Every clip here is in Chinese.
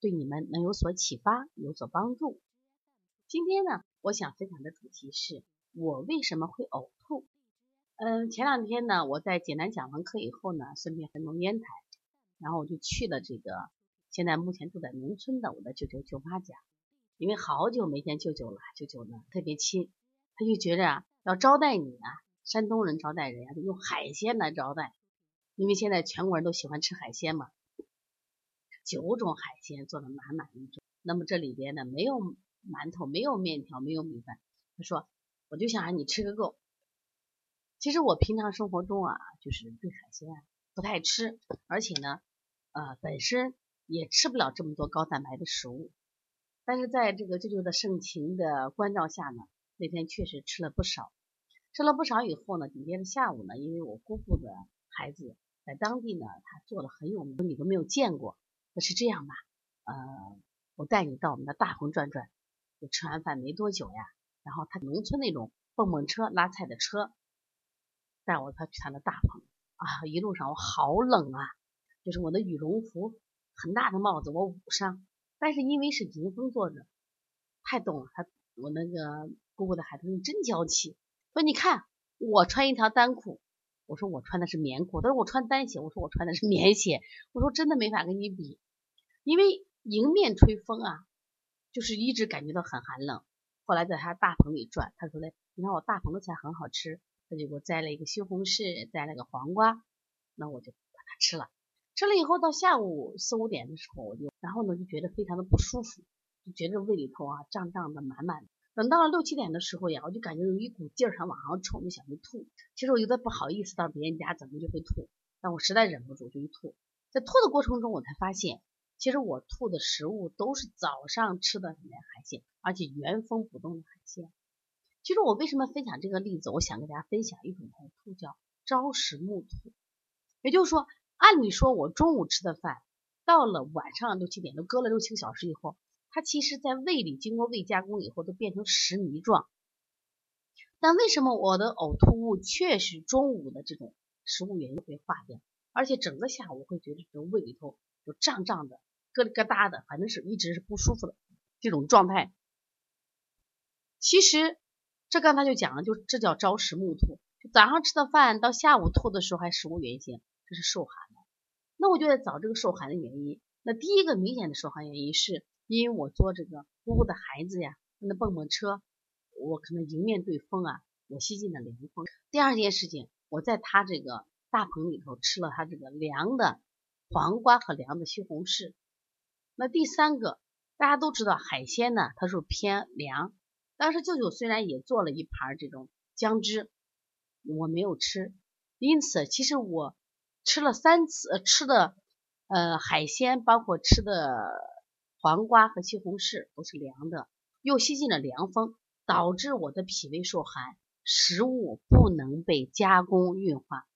对你们能有所启发，有所帮助。今天呢，我想分享的主题是我为什么会呕吐。嗯，前两天呢，我在济南讲完课以后呢，顺便回农烟台，然后我就去了这个现在目前住在农村的我的舅舅舅妈家，因为好久没见舅舅了，舅舅呢特别亲，他就觉着啊要招待你啊，山东人招待人啊，用海鲜来招待，因为现在全国人都喜欢吃海鲜嘛。九种海鲜做的满满一桌，那么这里边呢没有馒头，没有面条，没有米饭。他说，我就想让你吃个够。其实我平常生活中啊，就是对海鲜不太吃，而且呢，呃，本身也吃不了这么多高蛋白的食物。但是在这个舅舅的盛情的关照下呢，那天确实吃了不少。吃了不少以后呢，紧接着下午呢，因为我姑父的孩子在当地呢，他做了很有名，你都没有见过。是这样吧，呃，我带你到我们的大棚转转。就吃完饭没多久呀，然后他农村那种蹦蹦车拉菜的车，带我他去他的大棚啊。一路上我好冷啊，就是我的羽绒服很大的帽子我捂上，但是因为是迎风坐着，太冻了。他我那个姑姑的孩子你真娇气，说你看我穿一条单裤。我说我穿的是棉裤，他说我穿单鞋，我说我穿的是棉鞋，我说真的没法跟你比，因为迎面吹风啊，就是一直感觉到很寒冷。后来在他大棚里转，他说嘞，你看我大棚的菜很好吃，他就给我摘了一个西红柿，摘了个黄瓜，那我就把它吃了。吃了以后到下午四五点的时候，我就然后呢就觉得非常的不舒服，就觉得胃里头啊胀胀的满满的。等到了六七点的时候呀，我就感觉有一股劲儿想往上冲，就想去吐。其实我有点不好意思到别人家怎么就会吐，但我实在忍不住就一吐。在吐的过程中，我才发现，其实我吐的食物都是早上吃的什么海鲜，而且原封不动的海鲜。其实我为什么分享这个例子？我想跟大家分享一种吐叫朝食暮吐。也就是说，按理说我中午吃的饭，到了晚上六七点，都隔了六七个小时以后。它其实，在胃里经过胃加工以后，都变成食糜状。但为什么我的呕吐物确实中午的这种食物原因会化掉，而且整个下午会觉得这胃里头就胀胀的、咯里咯哒的，反正是一直是不舒服的这种状态。其实这刚才就讲了，就这叫朝食暮吐。就早上吃的饭到下午吐的时候还食物原型，这是受寒的。那我就在找这个受寒的原因。那第一个明显的受寒原因是。因为我做这个姑姑的孩子呀，那蹦蹦车，我可能迎面对风啊，我吸进了凉风。第二件事情，我在他这个大棚里头吃了他这个凉的黄瓜和凉的西红柿。那第三个，大家都知道海鲜呢，它是偏凉。当时舅舅虽然也做了一盘这种姜汁，我没有吃，因此其实我吃了三次吃的呃海鲜，包括吃的。黄瓜和西红柿都是凉的，又吸进了凉风，导致我的脾胃受寒，食物不能被加工运化。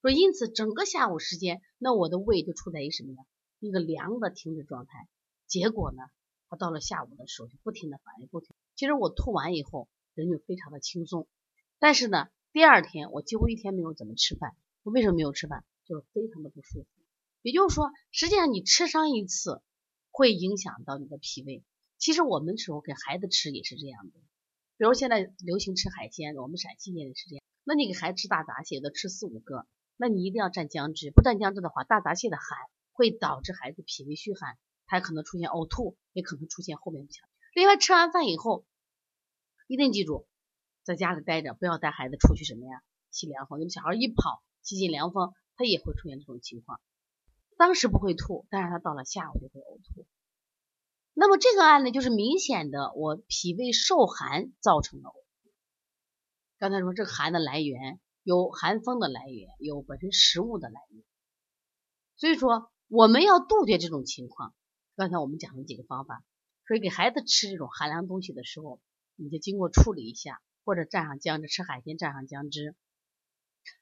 说因此整个下午时间，那我的胃就处在一什么呀？一个凉的停止状态。结果呢，它到了下午的时候就不停的反应，不停。其实我吐完以后人就非常的轻松，但是呢，第二天我几乎一天没有怎么吃饭。我为什么没有吃饭？就是非常的不舒服。也就是说，实际上你吃上一次。会影响到你的脾胃。其实我们时候给孩子吃也是这样的，比如现在流行吃海鲜，我们陕西那边是这样。那你给孩子吃大闸蟹，都吃四五个，那你一定要蘸姜汁。不蘸姜汁的话，大闸蟹的寒会导致孩子脾胃虚寒，他可能出现呕吐，也可能出现后面不强。另外，吃完饭以后，一定记住在家里待着，不要带孩子出去什么呀？吸凉风。你们小孩一跑，吸进凉风，他也会出现这种情况。当时不会吐，但是他到了下午就会呕吐。那么这个案例就是明显的我脾胃受寒造成的呕吐。刚才说这个寒的来源有寒风的来源，有本身食物的来源。所以说我们要杜绝这种情况。刚才我们讲了几个方法，所以给孩子吃这种寒凉东西的时候，你就经过处理一下，或者蘸上姜汁，吃海鲜蘸上姜汁。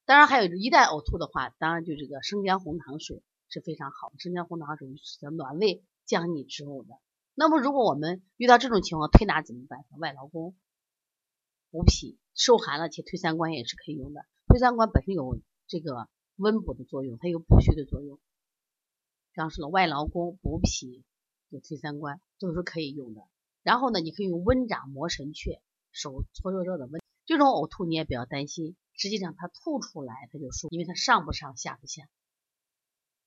当然还有一旦呕吐的话，当然就这个生姜红糖水是非常好，生姜红糖水是暖胃降逆之物的。那么如果我们遇到这种情况，推拿怎么办？外劳宫补脾受寒了，其实推三关也是可以用的。推三关本身有这个温补的作用，它有补虚的作用。刚说了，外劳宫补脾就。推三关都是可以用的，然后呢，你可以用温掌摩神阙，手搓热热的温。这种呕吐你也不要担心，实际上它吐出来它就舒，因为它上不上下不下。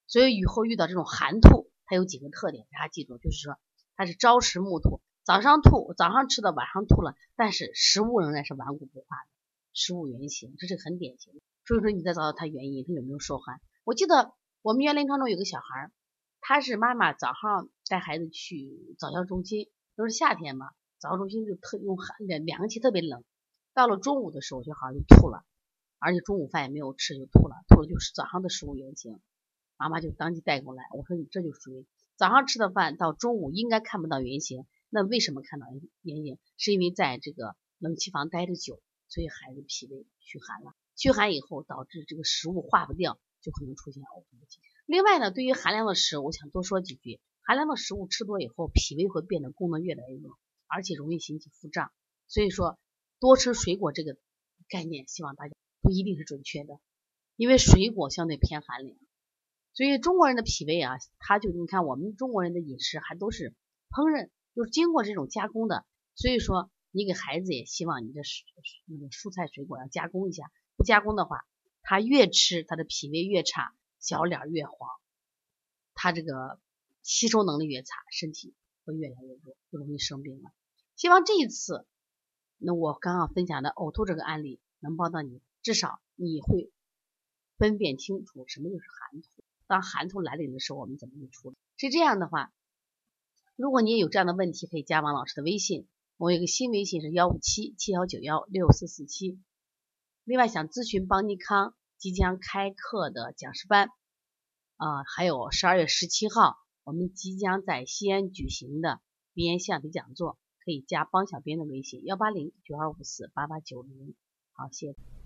所以以后遇到这种寒吐，它有几个特点，大家记住，就是说它是朝食暮吐，早上吐，早上吃的晚上吐了，但是食物仍然是顽固不化的，食物原形，这是很典型的。所以说你再找到它原因，它有没有受寒？我记得我们园林当中有个小孩儿。他是妈妈早上带孩子去早教中心，都是夏天嘛，早教中心就特用寒凉气特别冷。到了中午的时候，小孩就吐了，而且中午饭也没有吃就吐了，吐了就是早上的食物原型。妈妈就当即带过来，我说你这就属于早上吃的饭到中午应该看不到原形，那为什么看到原形？是因为在这个冷气房待的久，所以孩子脾胃虚寒了，虚寒以后导致这个食物化不掉，就可能出现呕吐的情况。另外呢，对于寒凉的食物，我想多说几句。寒凉的食物吃多以后，脾胃会变得功能越来越弱，而且容易引起腹胀。所以说，多吃水果这个概念，希望大家不一定是准确的，因为水果相对偏寒凉。所以中国人的脾胃啊，他就你看我们中国人的饮食还都是烹饪，就是经过这种加工的。所以说，你给孩子也希望你的那个蔬菜水果要加工一下，不加工的话，他越吃他的脾胃越差。小脸越黄，他这个吸收能力越差，身体会越来越弱，就容易生病了。希望这一次，那我刚刚分享的呕吐这个案例能帮到你，至少你会分辨清楚什么就是寒吐。当寒吐来临的时候，我们怎么去处理？是这样的话，如果你也有这样的问题，可以加王老师的微信，我有个新微信是幺五七七幺九幺六四四七。另外想咨询邦尼康。即将开课的讲师班，啊，还有十二月十七号我们即将在西安举行的鼻炎象体讲座，可以加帮小编的微信幺八零九二五四八八九零。好，谢谢。